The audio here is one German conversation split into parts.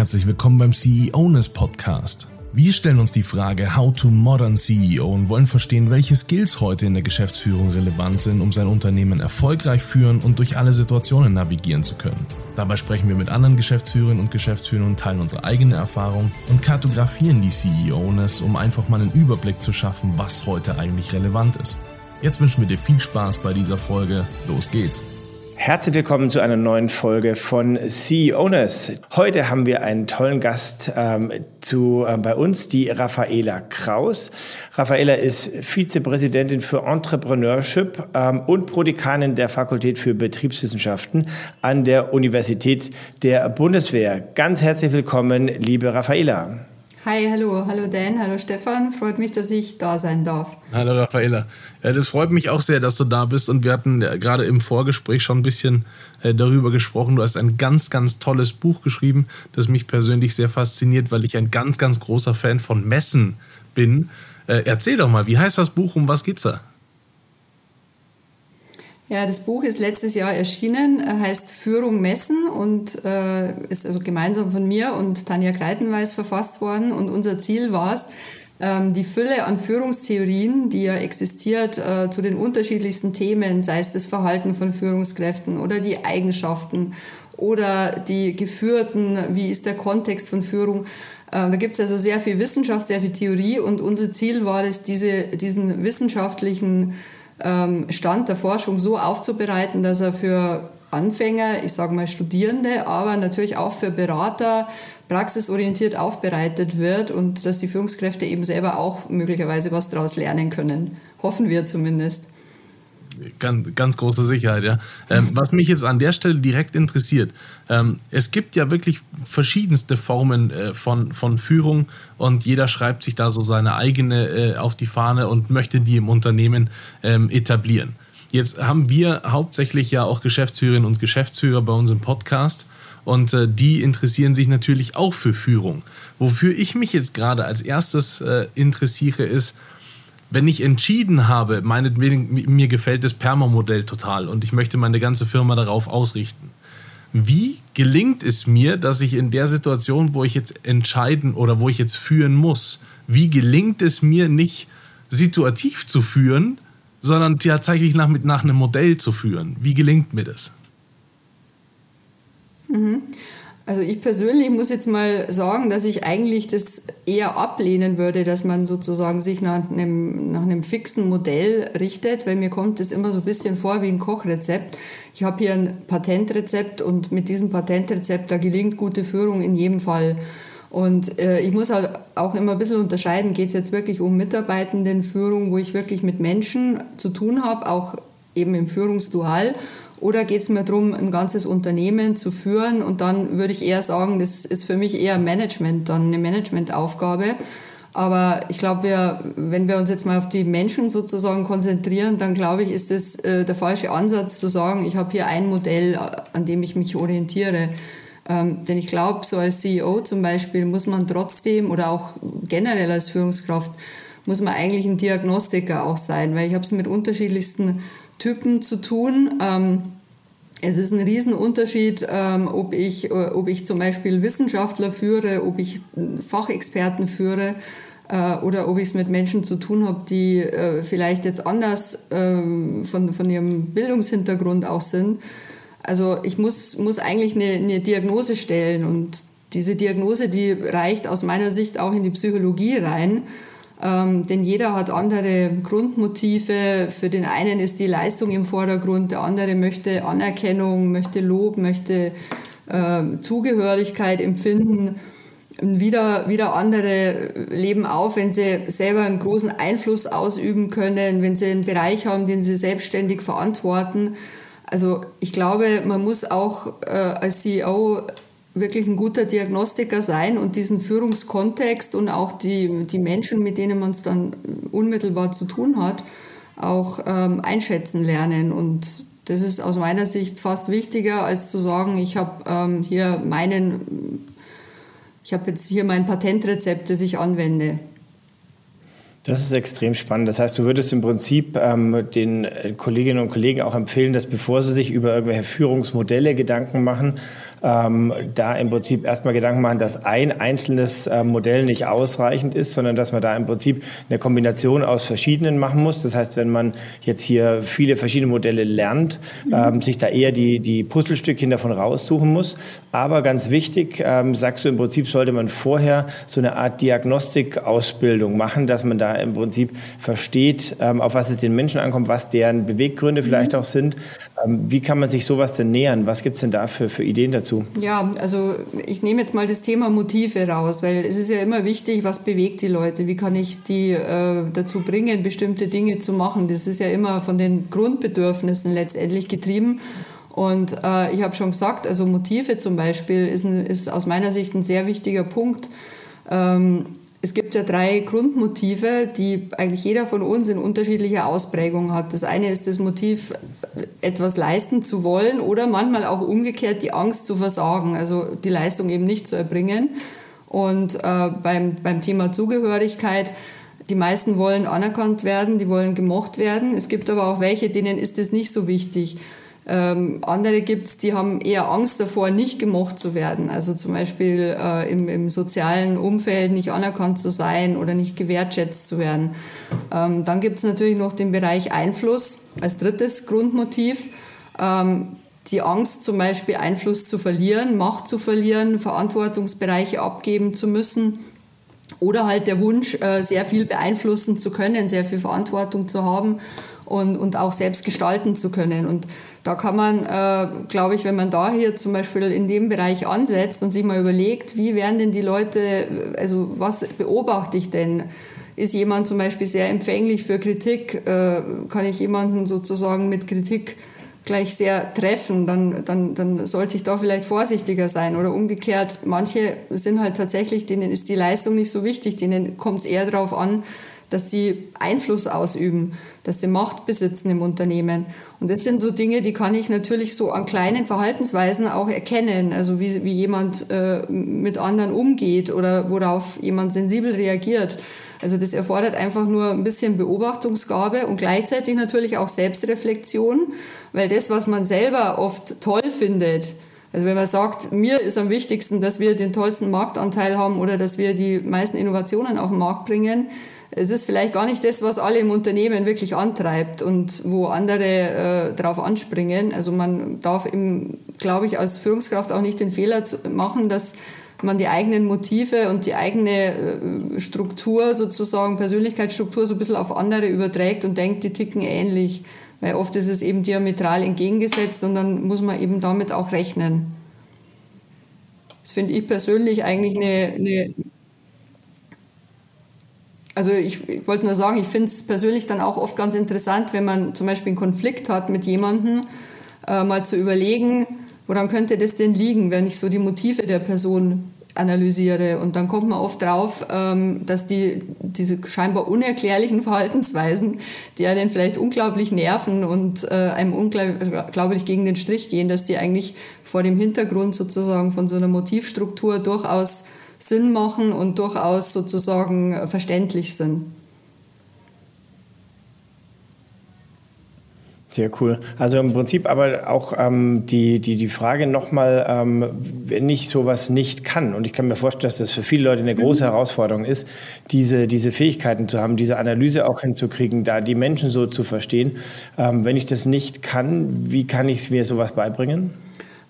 Herzlich willkommen beim CEOness Podcast. Wir stellen uns die Frage How to Modern CEO und wollen verstehen, welche Skills heute in der Geschäftsführung relevant sind, um sein Unternehmen erfolgreich führen und durch alle Situationen navigieren zu können. Dabei sprechen wir mit anderen Geschäftsführerinnen und Geschäftsführern und teilen unsere eigene Erfahrung und kartografieren die CEOness, um einfach mal einen Überblick zu schaffen, was heute eigentlich relevant ist. Jetzt wünschen wir dir viel Spaß bei dieser Folge. Los geht's! Herzlich willkommen zu einer neuen Folge von CEOness. Heute haben wir einen tollen Gast ähm, zu, äh, bei uns, die Raffaela Kraus. Raffaela ist Vizepräsidentin für Entrepreneurship ähm, und Prodekanin der Fakultät für Betriebswissenschaften an der Universität der Bundeswehr. Ganz herzlich willkommen, liebe Raffaela. Hi, hallo, hallo Dan, hallo Stefan. Freut mich, dass ich da sein darf. Hallo Raffaela. Ja, das freut mich auch sehr, dass du da bist. Und wir hatten gerade im Vorgespräch schon ein bisschen äh, darüber gesprochen. Du hast ein ganz, ganz tolles Buch geschrieben, das mich persönlich sehr fasziniert, weil ich ein ganz, ganz großer Fan von Messen bin. Äh, erzähl doch mal, wie heißt das Buch? Um was geht's da? Ja, das Buch ist letztes Jahr erschienen, heißt Führung messen und äh, ist also gemeinsam von mir und Tanja Greitenweiß verfasst worden. Und unser Ziel war es, ähm, die Fülle an Führungstheorien, die ja existiert, äh, zu den unterschiedlichsten Themen, sei es das Verhalten von Führungskräften oder die Eigenschaften oder die Geführten, wie ist der Kontext von Führung. Äh, da gibt es also sehr viel Wissenschaft, sehr viel Theorie und unser Ziel war es, diese, diesen wissenschaftlichen Stand der Forschung so aufzubereiten, dass er für Anfänger, ich sage mal Studierende, aber natürlich auch für Berater praxisorientiert aufbereitet wird und dass die Führungskräfte eben selber auch möglicherweise was daraus lernen können. Hoffen wir zumindest. Ganz, ganz große Sicherheit, ja. Ähm, was mich jetzt an der Stelle direkt interessiert, ähm, es gibt ja wirklich verschiedenste Formen äh, von, von Führung und jeder schreibt sich da so seine eigene äh, auf die Fahne und möchte die im Unternehmen ähm, etablieren. Jetzt haben wir hauptsächlich ja auch Geschäftsführerinnen und Geschäftsführer bei uns im Podcast und äh, die interessieren sich natürlich auch für Führung. Wofür ich mich jetzt gerade als erstes äh, interessiere, ist, wenn ich entschieden habe, meinetwegen, mir gefällt das Perma-Modell total und ich möchte meine ganze Firma darauf ausrichten. Wie gelingt es mir, dass ich in der Situation, wo ich jetzt entscheiden oder wo ich jetzt führen muss, wie gelingt es mir nicht situativ zu führen, sondern tatsächlich nach, nach einem Modell zu führen? Wie gelingt mir das? Mhm. Also ich persönlich muss jetzt mal sagen, dass ich eigentlich das eher ablehnen würde, dass man sozusagen sich nach einem, nach einem fixen Modell richtet, weil mir kommt das immer so ein bisschen vor wie ein Kochrezept. Ich habe hier ein Patentrezept und mit diesem Patentrezept, da gelingt gute Führung in jedem Fall. Und äh, ich muss halt auch immer ein bisschen unterscheiden, geht es jetzt wirklich um Mitarbeitendenführung, wo ich wirklich mit Menschen zu tun habe, auch eben im Führungsdual oder geht es mir darum, ein ganzes Unternehmen zu führen? Und dann würde ich eher sagen, das ist für mich eher Management, dann eine Managementaufgabe. Aber ich glaube, wir, wenn wir uns jetzt mal auf die Menschen sozusagen konzentrieren, dann glaube ich, ist das äh, der falsche Ansatz zu sagen, ich habe hier ein Modell, an dem ich mich orientiere. Ähm, denn ich glaube, so als CEO zum Beispiel muss man trotzdem oder auch generell als Führungskraft muss man eigentlich ein Diagnostiker auch sein, weil ich habe es mit unterschiedlichsten Typen zu tun. Ähm, es ist ein Riesenunterschied, ähm, ob, ich, äh, ob ich zum Beispiel Wissenschaftler führe, ob ich Fachexperten führe äh, oder ob ich es mit Menschen zu tun habe, die äh, vielleicht jetzt anders ähm, von, von ihrem Bildungshintergrund auch sind. Also ich muss, muss eigentlich eine, eine Diagnose stellen und diese Diagnose, die reicht aus meiner Sicht auch in die Psychologie rein. Ähm, denn jeder hat andere Grundmotive. Für den einen ist die Leistung im Vordergrund, der andere möchte Anerkennung, möchte Lob, möchte äh, Zugehörigkeit empfinden. Wieder, wieder andere leben auf, wenn sie selber einen großen Einfluss ausüben können, wenn sie einen Bereich haben, den sie selbstständig verantworten. Also ich glaube, man muss auch äh, als CEO wirklich ein guter Diagnostiker sein und diesen Führungskontext und auch die, die Menschen, mit denen man es dann unmittelbar zu tun hat, auch ähm, einschätzen lernen. Und das ist aus meiner Sicht fast wichtiger, als zu sagen, ich habe ähm, hier meinen, ich habe jetzt hier mein Patentrezept, das ich anwende. Das ist extrem spannend. Das heißt, du würdest im Prinzip ähm, den äh, Kolleginnen und Kollegen auch empfehlen, dass bevor sie sich über irgendwelche Führungsmodelle Gedanken machen, ähm, da im Prinzip erstmal Gedanken machen, dass ein einzelnes äh, Modell nicht ausreichend ist, sondern dass man da im Prinzip eine Kombination aus verschiedenen machen muss. Das heißt, wenn man jetzt hier viele verschiedene Modelle lernt, mhm. ähm, sich da eher die, die Puzzlestückchen davon raussuchen muss. Aber ganz wichtig, ähm, sagst du, im Prinzip sollte man vorher so eine Art Diagnostikausbildung machen, dass man da im Prinzip versteht, ähm, auf was es den Menschen ankommt, was deren Beweggründe vielleicht mhm. auch sind. Ähm, wie kann man sich sowas denn nähern? Was gibt es denn da für, für Ideen dazu? Ja, also ich nehme jetzt mal das Thema Motive raus, weil es ist ja immer wichtig, was bewegt die Leute? Wie kann ich die äh, dazu bringen, bestimmte Dinge zu machen? Das ist ja immer von den Grundbedürfnissen letztendlich getrieben. Und äh, ich habe schon gesagt, also Motive zum Beispiel ist, ein, ist aus meiner Sicht ein sehr wichtiger Punkt. Ähm, es gibt ja drei Grundmotive, die eigentlich jeder von uns in unterschiedlicher Ausprägung hat. Das eine ist das Motiv, etwas leisten zu wollen oder manchmal auch umgekehrt die Angst zu versagen, also die Leistung eben nicht zu erbringen. Und äh, beim, beim Thema Zugehörigkeit, die meisten wollen anerkannt werden, die wollen gemocht werden. Es gibt aber auch welche, denen ist es nicht so wichtig. Ähm, andere gibt es, die haben eher Angst davor, nicht gemocht zu werden. Also zum Beispiel äh, im, im, sozialen Umfeld nicht anerkannt zu sein oder nicht gewertschätzt zu werden. Ähm, dann gibt es natürlich noch den Bereich Einfluss als drittes Grundmotiv. Ähm, die Angst zum Beispiel Einfluss zu verlieren, Macht zu verlieren, Verantwortungsbereiche abgeben zu müssen. Oder halt der Wunsch, äh, sehr viel beeinflussen zu können, sehr viel Verantwortung zu haben und, und auch selbst gestalten zu können. Und da kann man, äh, glaube ich, wenn man da hier zum Beispiel in dem Bereich ansetzt und sich mal überlegt, wie werden denn die Leute, also was beobachte ich denn? Ist jemand zum Beispiel sehr empfänglich für Kritik? Äh, kann ich jemanden sozusagen mit Kritik gleich sehr treffen, dann, dann, dann sollte ich da vielleicht vorsichtiger sein. Oder umgekehrt, manche sind halt tatsächlich, denen ist die Leistung nicht so wichtig, denen kommt es eher darauf an, dass sie Einfluss ausüben, dass sie Macht besitzen im Unternehmen. Und das sind so Dinge, die kann ich natürlich so an kleinen Verhaltensweisen auch erkennen. Also wie, wie jemand äh, mit anderen umgeht oder worauf jemand sensibel reagiert. Also das erfordert einfach nur ein bisschen Beobachtungsgabe und gleichzeitig natürlich auch Selbstreflexion, weil das, was man selber oft toll findet, also wenn man sagt, mir ist am wichtigsten, dass wir den tollsten Marktanteil haben oder dass wir die meisten Innovationen auf den Markt bringen, es ist vielleicht gar nicht das, was alle im Unternehmen wirklich antreibt und wo andere äh, darauf anspringen. Also man darf, glaube ich, als Führungskraft auch nicht den Fehler machen, dass man die eigenen Motive und die eigene äh, Struktur sozusagen, Persönlichkeitsstruktur so ein bisschen auf andere überträgt und denkt, die ticken ähnlich. Weil oft ist es eben diametral entgegengesetzt und dann muss man eben damit auch rechnen. Das finde ich persönlich eigentlich eine, eine also ich, ich wollte nur sagen, ich finde es persönlich dann auch oft ganz interessant, wenn man zum Beispiel einen Konflikt hat mit jemandem, äh, mal zu überlegen, woran könnte das denn liegen, wenn ich so die Motive der Person analysiere. Und dann kommt man oft drauf, ähm, dass die, diese scheinbar unerklärlichen Verhaltensweisen, die einen vielleicht unglaublich nerven und äh, einem unglaublich gegen den Strich gehen, dass die eigentlich vor dem Hintergrund sozusagen von so einer Motivstruktur durchaus Sinn machen und durchaus sozusagen verständlich sind. Sehr cool. Also im Prinzip aber auch ähm, die, die, die Frage nochmal, ähm, wenn ich sowas nicht kann, und ich kann mir vorstellen, dass das für viele Leute eine große mhm. Herausforderung ist, diese, diese Fähigkeiten zu haben, diese Analyse auch hinzukriegen, da die Menschen so zu verstehen. Ähm, wenn ich das nicht kann, wie kann ich mir sowas beibringen?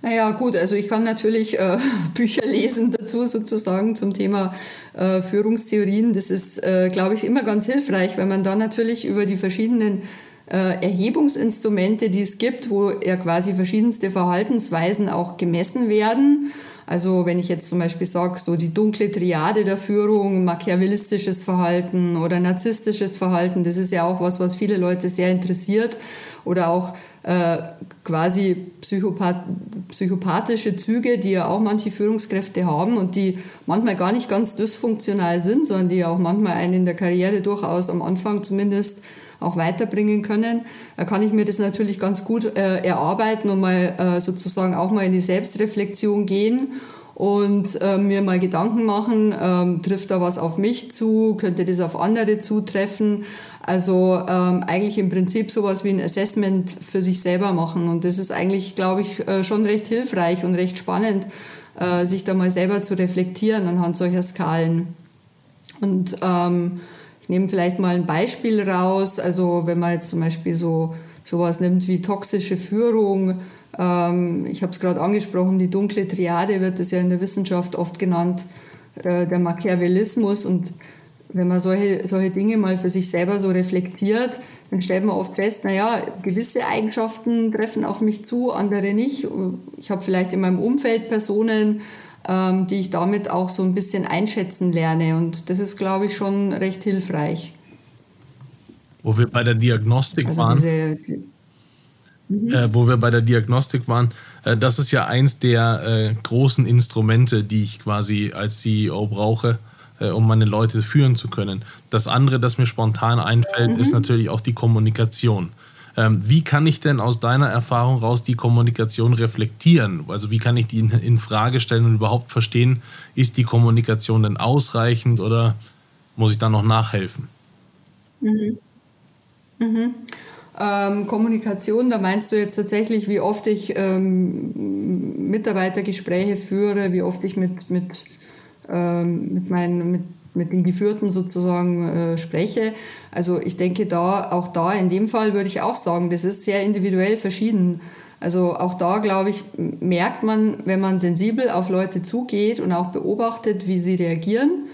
Naja, gut, also ich kann natürlich äh, Bücher lesen dazu sozusagen zum Thema äh, Führungstheorien. Das ist, äh, glaube ich, immer ganz hilfreich, weil man da natürlich über die verschiedenen äh, Erhebungsinstrumente, die es gibt, wo ja quasi verschiedenste Verhaltensweisen auch gemessen werden. Also wenn ich jetzt zum Beispiel sage, so die dunkle Triade der Führung, machiavellistisches Verhalten oder narzisstisches Verhalten, das ist ja auch was, was viele Leute sehr interessiert. Oder auch äh, quasi Psychopath psychopathische Züge, die ja auch manche Führungskräfte haben und die manchmal gar nicht ganz dysfunktional sind, sondern die ja auch manchmal einen in der Karriere durchaus am Anfang zumindest auch weiterbringen können, da kann ich mir das natürlich ganz gut äh, erarbeiten und mal äh, sozusagen auch mal in die Selbstreflexion gehen und äh, mir mal Gedanken machen, ähm, trifft da was auf mich zu, könnte das auf andere zutreffen. Also ähm, eigentlich im Prinzip sowas wie ein Assessment für sich selber machen. Und das ist eigentlich, glaube ich, äh, schon recht hilfreich und recht spannend, äh, sich da mal selber zu reflektieren anhand solcher Skalen. Und ähm, ich nehme vielleicht mal ein Beispiel raus. Also wenn man jetzt zum Beispiel so sowas nimmt wie toxische Führung, ähm, ich habe es gerade angesprochen, die dunkle Triade wird es ja in der Wissenschaft oft genannt, äh, der Machiavellismus. Und wenn man solche, solche Dinge mal für sich selber so reflektiert, dann stellt man oft fest, naja, gewisse Eigenschaften treffen auf mich zu, andere nicht. Ich habe vielleicht in meinem Umfeld Personen, ähm, die ich damit auch so ein bisschen einschätzen lerne. Und das ist, glaube ich, schon recht hilfreich. Wo wir bei der Diagnostik also waren. Diese, mhm. äh, wo wir bei der Diagnostik waren, äh, das ist ja eins der äh, großen Instrumente, die ich quasi als CEO brauche, äh, um meine Leute führen zu können. Das andere, das mir spontan einfällt, mhm. ist natürlich auch die Kommunikation. Ähm, wie kann ich denn aus deiner Erfahrung raus die Kommunikation reflektieren? Also wie kann ich die in, in Frage stellen und überhaupt verstehen, ist die Kommunikation denn ausreichend oder muss ich da noch nachhelfen? Mhm. Mhm. Ähm, Kommunikation, da meinst du jetzt tatsächlich, wie oft ich ähm, Mitarbeitergespräche führe, wie oft ich mit, mit, ähm, mit meinen mit mit den Geführten sozusagen äh, spreche. Also ich denke da, auch da in dem Fall würde ich auch sagen, das ist sehr individuell verschieden. Also auch da, glaube ich, merkt man, wenn man sensibel auf Leute zugeht und auch beobachtet, wie sie reagieren,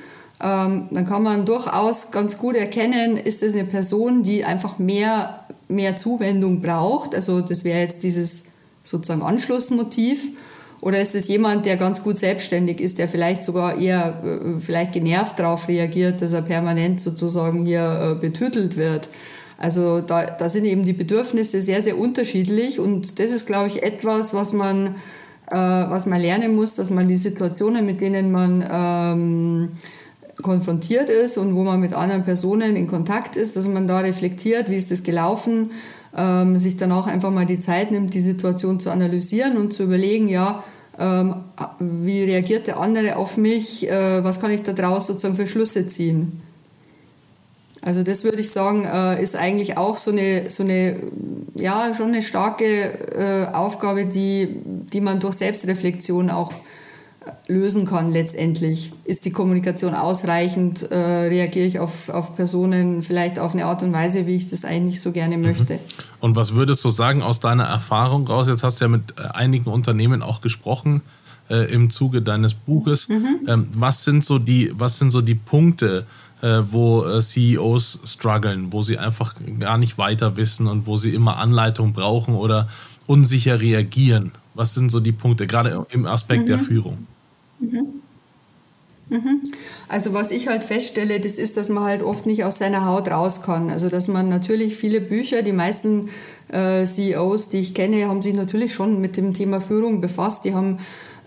ähm, dann kann man durchaus ganz gut erkennen, ist es eine Person, die einfach mehr, mehr Zuwendung braucht. Also das wäre jetzt dieses sozusagen Anschlussmotiv oder ist es jemand, der ganz gut selbstständig ist, der vielleicht sogar eher äh, vielleicht genervt darauf reagiert, dass er permanent sozusagen hier äh, betütelt wird? Also da, da sind eben die Bedürfnisse sehr, sehr unterschiedlich und das ist, glaube ich, etwas, was man, äh, was man lernen muss, dass man die Situationen, mit denen man ähm, konfrontiert ist und wo man mit anderen Personen in Kontakt ist, dass man da reflektiert, wie ist das gelaufen, ähm, sich dann auch einfach mal die Zeit nimmt, die Situation zu analysieren und zu überlegen, ja, ähm, wie reagiert der andere auf mich, äh, was kann ich da draus sozusagen für Schlüsse ziehen. Also das würde ich sagen, äh, ist eigentlich auch so eine, so eine ja, schon eine starke äh, Aufgabe, die, die man durch Selbstreflexion auch lösen kann letztendlich. Ist die Kommunikation ausreichend? Äh, reagiere ich auf, auf Personen vielleicht auf eine Art und Weise, wie ich das eigentlich so gerne möchte? Mhm. Und was würdest du sagen aus deiner Erfahrung raus? Jetzt hast du ja mit äh, einigen Unternehmen auch gesprochen äh, im Zuge deines Buches. Mhm. Ähm, was, sind so die, was sind so die Punkte, äh, wo äh, CEOs strugglen, wo sie einfach gar nicht weiter wissen und wo sie immer Anleitung brauchen oder unsicher reagieren? Was sind so die Punkte, gerade im Aspekt mhm. der Führung? Mhm. Also was ich halt feststelle, das ist, dass man halt oft nicht aus seiner Haut raus kann. Also dass man natürlich viele Bücher, die meisten äh, CEOs, die ich kenne, haben sich natürlich schon mit dem Thema Führung befasst. Die haben,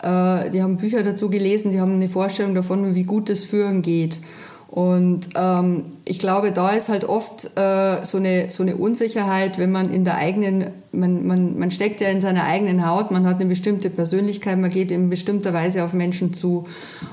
äh, die haben Bücher dazu gelesen, die haben eine Vorstellung davon, wie gut das Führen geht. Und ähm, ich glaube, da ist halt oft äh, so, eine, so eine Unsicherheit, wenn man in der eigenen, man, man, man steckt ja in seiner eigenen Haut, man hat eine bestimmte Persönlichkeit, man geht in bestimmter Weise auf Menschen zu.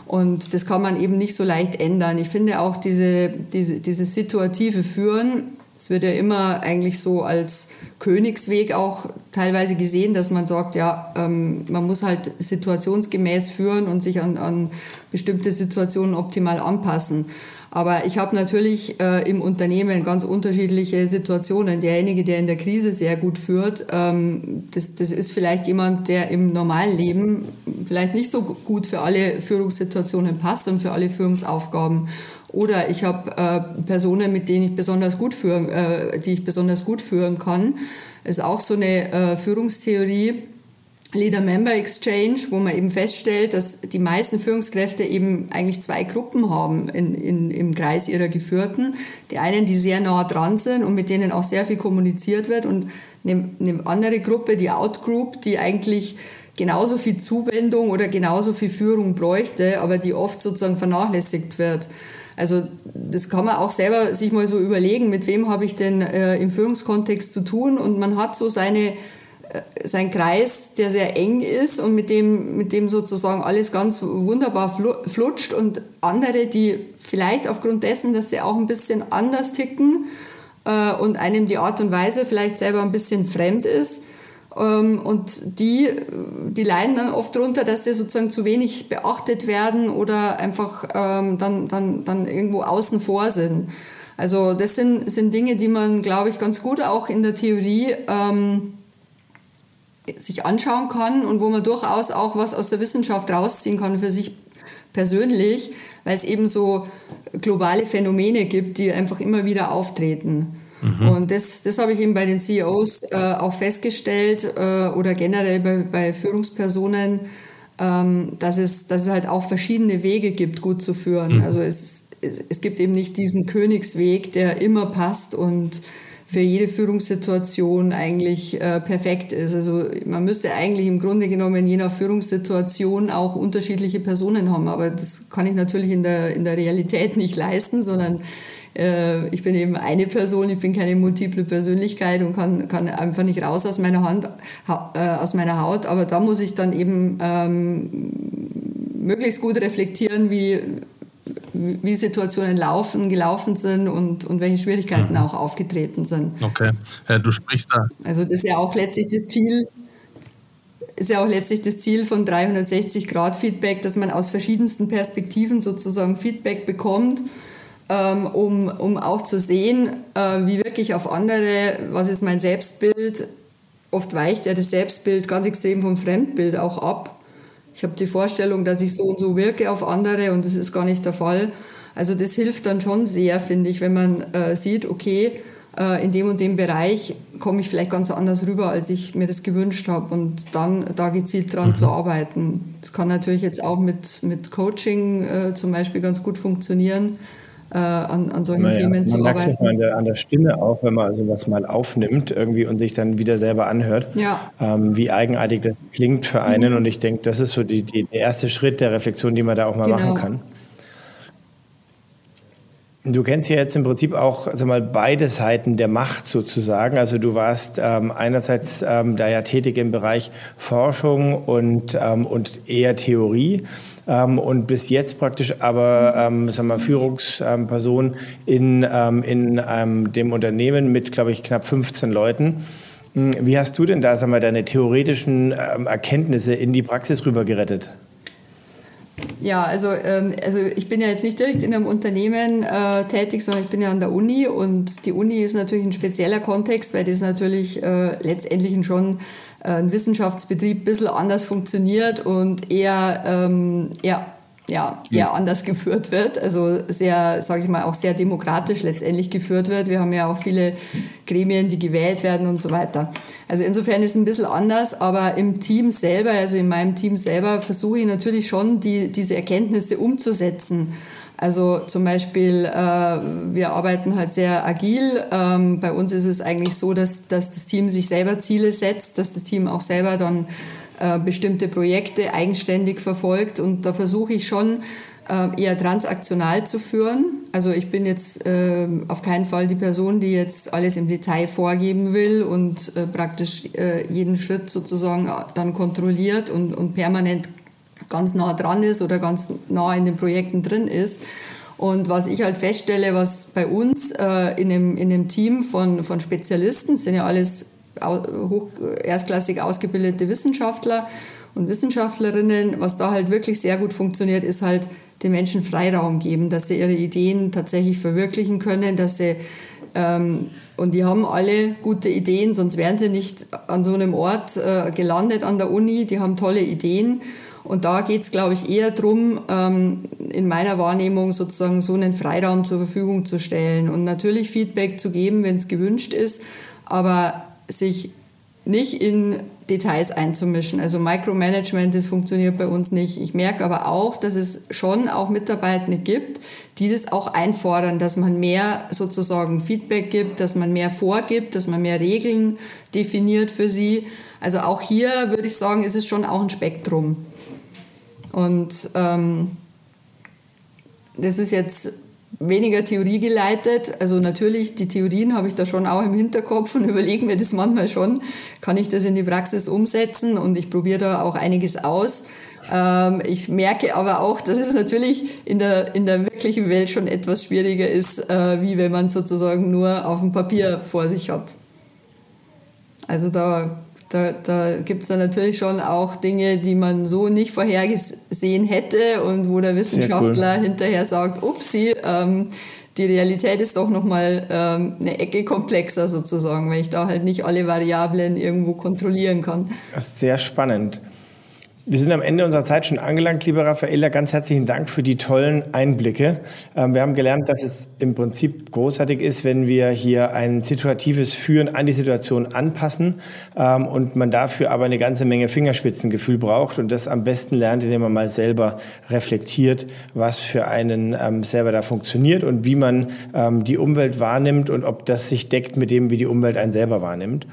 Und das kann man eben nicht so leicht ändern. Ich finde auch diese, diese, diese situative Führen, es wird ja immer eigentlich so als Königsweg auch teilweise gesehen, dass man sagt, ja, ähm, man muss halt situationsgemäß führen und sich an, an bestimmte Situationen optimal anpassen. Aber ich habe natürlich äh, im Unternehmen ganz unterschiedliche Situationen. Derjenige, der in der Krise sehr gut führt, ähm, das, das ist vielleicht jemand, der im normalen Leben vielleicht nicht so gut für alle Führungssituationen passt und für alle Führungsaufgaben. Oder ich habe äh, Personen, mit denen ich besonders gut führen, äh, die ich besonders gut führen kann. Ist auch so eine äh, Führungstheorie, Leader-Member Exchange, wo man eben feststellt, dass die meisten Führungskräfte eben eigentlich zwei Gruppen haben in, in, im Kreis ihrer Geführten. Die einen, die sehr nah dran sind und mit denen auch sehr viel kommuniziert wird und eine, eine andere Gruppe, die Outgroup, die eigentlich genauso viel Zuwendung oder genauso viel Führung bräuchte, aber die oft sozusagen vernachlässigt wird. Also das kann man auch selber sich mal so überlegen, mit wem habe ich denn äh, im Führungskontext zu tun? Und man hat so seine sein Kreis, der sehr eng ist und mit dem, mit dem sozusagen alles ganz wunderbar flutscht. Und andere, die vielleicht aufgrund dessen, dass sie auch ein bisschen anders ticken äh, und einem die Art und Weise vielleicht selber ein bisschen fremd ist, und die, die leiden dann oft darunter, dass sie sozusagen zu wenig beachtet werden oder einfach ähm, dann, dann, dann irgendwo außen vor sind. Also das sind, sind Dinge, die man, glaube ich, ganz gut auch in der Theorie ähm, sich anschauen kann und wo man durchaus auch was aus der Wissenschaft rausziehen kann für sich persönlich, weil es eben so globale Phänomene gibt, die einfach immer wieder auftreten. Mhm. Und das, das habe ich eben bei den CEOs äh, auch festgestellt äh, oder generell bei, bei Führungspersonen, ähm, dass, es, dass es halt auch verschiedene Wege gibt, gut zu führen. Mhm. Also es, es, es gibt eben nicht diesen Königsweg, der immer passt und für jede Führungssituation eigentlich äh, perfekt ist. Also man müsste eigentlich im Grunde genommen je nach Führungssituation auch unterschiedliche Personen haben, aber das kann ich natürlich in der, in der Realität nicht leisten, sondern äh, ich bin eben eine Person, ich bin keine multiple Persönlichkeit und kann, kann einfach nicht raus aus meiner Hand, äh, aus meiner Haut. Aber da muss ich dann eben ähm, möglichst gut reflektieren, wie, wie Situationen laufen, gelaufen sind und, und welche Schwierigkeiten mhm. auch aufgetreten sind. Okay, äh, du sprichst da. Also das ist ja auch letztlich das Ziel, ist ja auch letztlich das Ziel von 360 Grad Feedback, dass man aus verschiedensten Perspektiven sozusagen Feedback bekommt ähm, um, um auch zu sehen, äh, wie wirklich auf andere, was ist mein Selbstbild. Oft weicht ja das Selbstbild ganz extrem vom Fremdbild auch ab. Ich habe die Vorstellung, dass ich so und so wirke auf andere und das ist gar nicht der Fall. Also das hilft dann schon sehr, finde ich, wenn man äh, sieht, okay, äh, in dem und dem Bereich komme ich vielleicht ganz anders rüber, als ich mir das gewünscht habe und dann da gezielt dran mhm. zu arbeiten. Das kann natürlich jetzt auch mit, mit Coaching äh, zum Beispiel ganz gut funktionieren äh, an, an solchen naja, Themen zu arbeiten. Man merkt an der, an der Stimme auch, wenn man sowas mal aufnimmt irgendwie und sich dann wieder selber anhört, ja. ähm, wie eigenartig das klingt für einen. Mhm. Und ich denke, das ist so die, die, der erste Schritt der Reflexion, die man da auch mal genau. machen kann. Du kennst ja jetzt im Prinzip auch sag mal, beide Seiten der Macht sozusagen. Also du warst ähm, einerseits ähm, da ja tätig im Bereich Forschung und, ähm, und eher Theorie ähm, und bis jetzt praktisch aber ähm, sagen wir, Führungsperson in, ähm, in ähm, dem Unternehmen mit, glaube ich, knapp 15 Leuten. Hm, wie hast du denn da sag mal, deine theoretischen ähm, Erkenntnisse in die Praxis rüber gerettet? Ja, also, ähm, also ich bin ja jetzt nicht direkt in einem Unternehmen äh, tätig, sondern ich bin ja an der Uni und die Uni ist natürlich ein spezieller Kontext, weil das natürlich äh, letztendlich schon äh, ein Wissenschaftsbetrieb ein bisschen anders funktioniert und eher, ähm, eher ja, eher anders geführt wird, also sehr, sage ich mal, auch sehr demokratisch letztendlich geführt wird. Wir haben ja auch viele Gremien, die gewählt werden und so weiter. Also insofern ist es ein bisschen anders, aber im Team selber, also in meinem Team selber, versuche ich natürlich schon, die, diese Erkenntnisse umzusetzen. Also zum Beispiel, äh, wir arbeiten halt sehr agil. Ähm, bei uns ist es eigentlich so, dass, dass das Team sich selber Ziele setzt, dass das Team auch selber dann äh, bestimmte Projekte eigenständig verfolgt. Und da versuche ich schon äh, eher transaktional zu führen. Also ich bin jetzt äh, auf keinen Fall die Person, die jetzt alles im Detail vorgeben will und äh, praktisch jeden Schritt sozusagen dann kontrolliert und, und permanent ganz nah dran ist oder ganz nah in den Projekten drin ist. Und was ich halt feststelle, was bei uns äh, in, dem, in dem Team von, von Spezialisten, sind ja alles hoch, erstklassig ausgebildete Wissenschaftler und Wissenschaftlerinnen, was da halt wirklich sehr gut funktioniert, ist halt den Menschen Freiraum geben, dass sie ihre Ideen tatsächlich verwirklichen können, dass sie ähm, und die haben alle gute Ideen, sonst wären sie nicht an so einem Ort äh, gelandet an der Uni. Die haben tolle Ideen. Und da geht es, glaube ich, eher darum, ähm, in meiner Wahrnehmung sozusagen so einen Freiraum zur Verfügung zu stellen und natürlich Feedback zu geben, wenn es gewünscht ist, aber sich nicht in Details einzumischen. Also Micromanagement, das funktioniert bei uns nicht. Ich merke aber auch, dass es schon auch Mitarbeitende gibt, die das auch einfordern, dass man mehr sozusagen Feedback gibt, dass man mehr vorgibt, dass man mehr Regeln definiert für sie. Also auch hier würde ich sagen, ist es schon auch ein Spektrum. Und ähm, das ist jetzt weniger Theorie geleitet. Also natürlich, die Theorien habe ich da schon auch im Hinterkopf und überlege mir das manchmal schon, kann ich das in die Praxis umsetzen und ich probiere da auch einiges aus. Ähm, ich merke aber auch, dass es natürlich in der, in der wirklichen Welt schon etwas schwieriger ist, äh, wie wenn man sozusagen nur auf dem Papier vor sich hat. Also da da, da gibt es dann natürlich schon auch Dinge, die man so nicht vorhergesehen hätte und wo der Wissenschaftler cool. hinterher sagt, upsi, ähm, die Realität ist doch nochmal ähm, eine Ecke komplexer sozusagen, weil ich da halt nicht alle Variablen irgendwo kontrollieren kann. Das ist sehr spannend. Wir sind am Ende unserer Zeit schon angelangt, lieber Raffaella. Ganz herzlichen Dank für die tollen Einblicke. Ähm, wir haben gelernt, dass es im Prinzip großartig ist, wenn wir hier ein situatives Führen an die Situation anpassen ähm, und man dafür aber eine ganze Menge Fingerspitzengefühl braucht und das am besten lernt, indem man mal selber reflektiert, was für einen ähm, selber da funktioniert und wie man die Umwelt wahrnimmt und ob das sich deckt mit dem, wie die Umwelt einen selber wahrnimmt.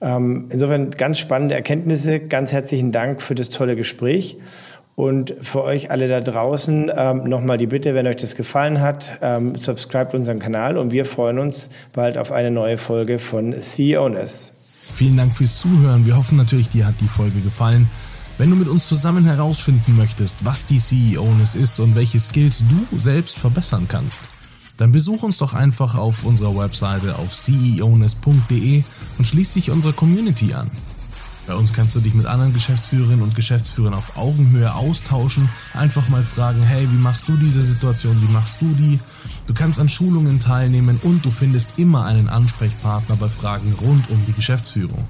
Ähm, insofern ganz spannende Erkenntnisse. Ganz herzlichen Dank für das tolle Gespräch. Und für euch alle da draußen ähm, nochmal die Bitte, wenn euch das gefallen hat, ähm, subscribt unseren Kanal und wir freuen uns bald auf eine neue Folge von CEOness. Vielen Dank fürs Zuhören. Wir hoffen natürlich, dir hat die Folge gefallen. Wenn du mit uns zusammen herausfinden möchtest, was die CEOness ist und welche Skills du selbst verbessern kannst, dann besuch uns doch einfach auf unserer Webseite auf ceones.de und schließ dich unserer Community an. Bei uns kannst du dich mit anderen Geschäftsführerinnen und Geschäftsführern auf Augenhöhe austauschen, einfach mal fragen, hey, wie machst du diese Situation, wie machst du die? Du kannst an Schulungen teilnehmen und du findest immer einen Ansprechpartner bei Fragen rund um die Geschäftsführung.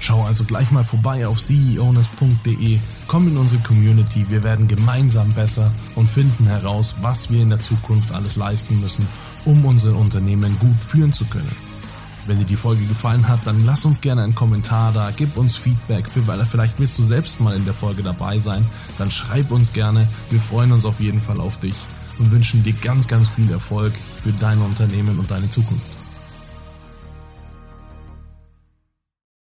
Schau also gleich mal vorbei auf ceowness.de, komm in unsere Community, wir werden gemeinsam besser und finden heraus, was wir in der Zukunft alles leisten müssen, um unsere Unternehmen gut führen zu können. Wenn dir die Folge gefallen hat, dann lass uns gerne einen Kommentar da, gib uns Feedback, weil vielleicht willst du selbst mal in der Folge dabei sein, dann schreib uns gerne, wir freuen uns auf jeden Fall auf dich und wünschen dir ganz, ganz viel Erfolg für dein Unternehmen und deine Zukunft.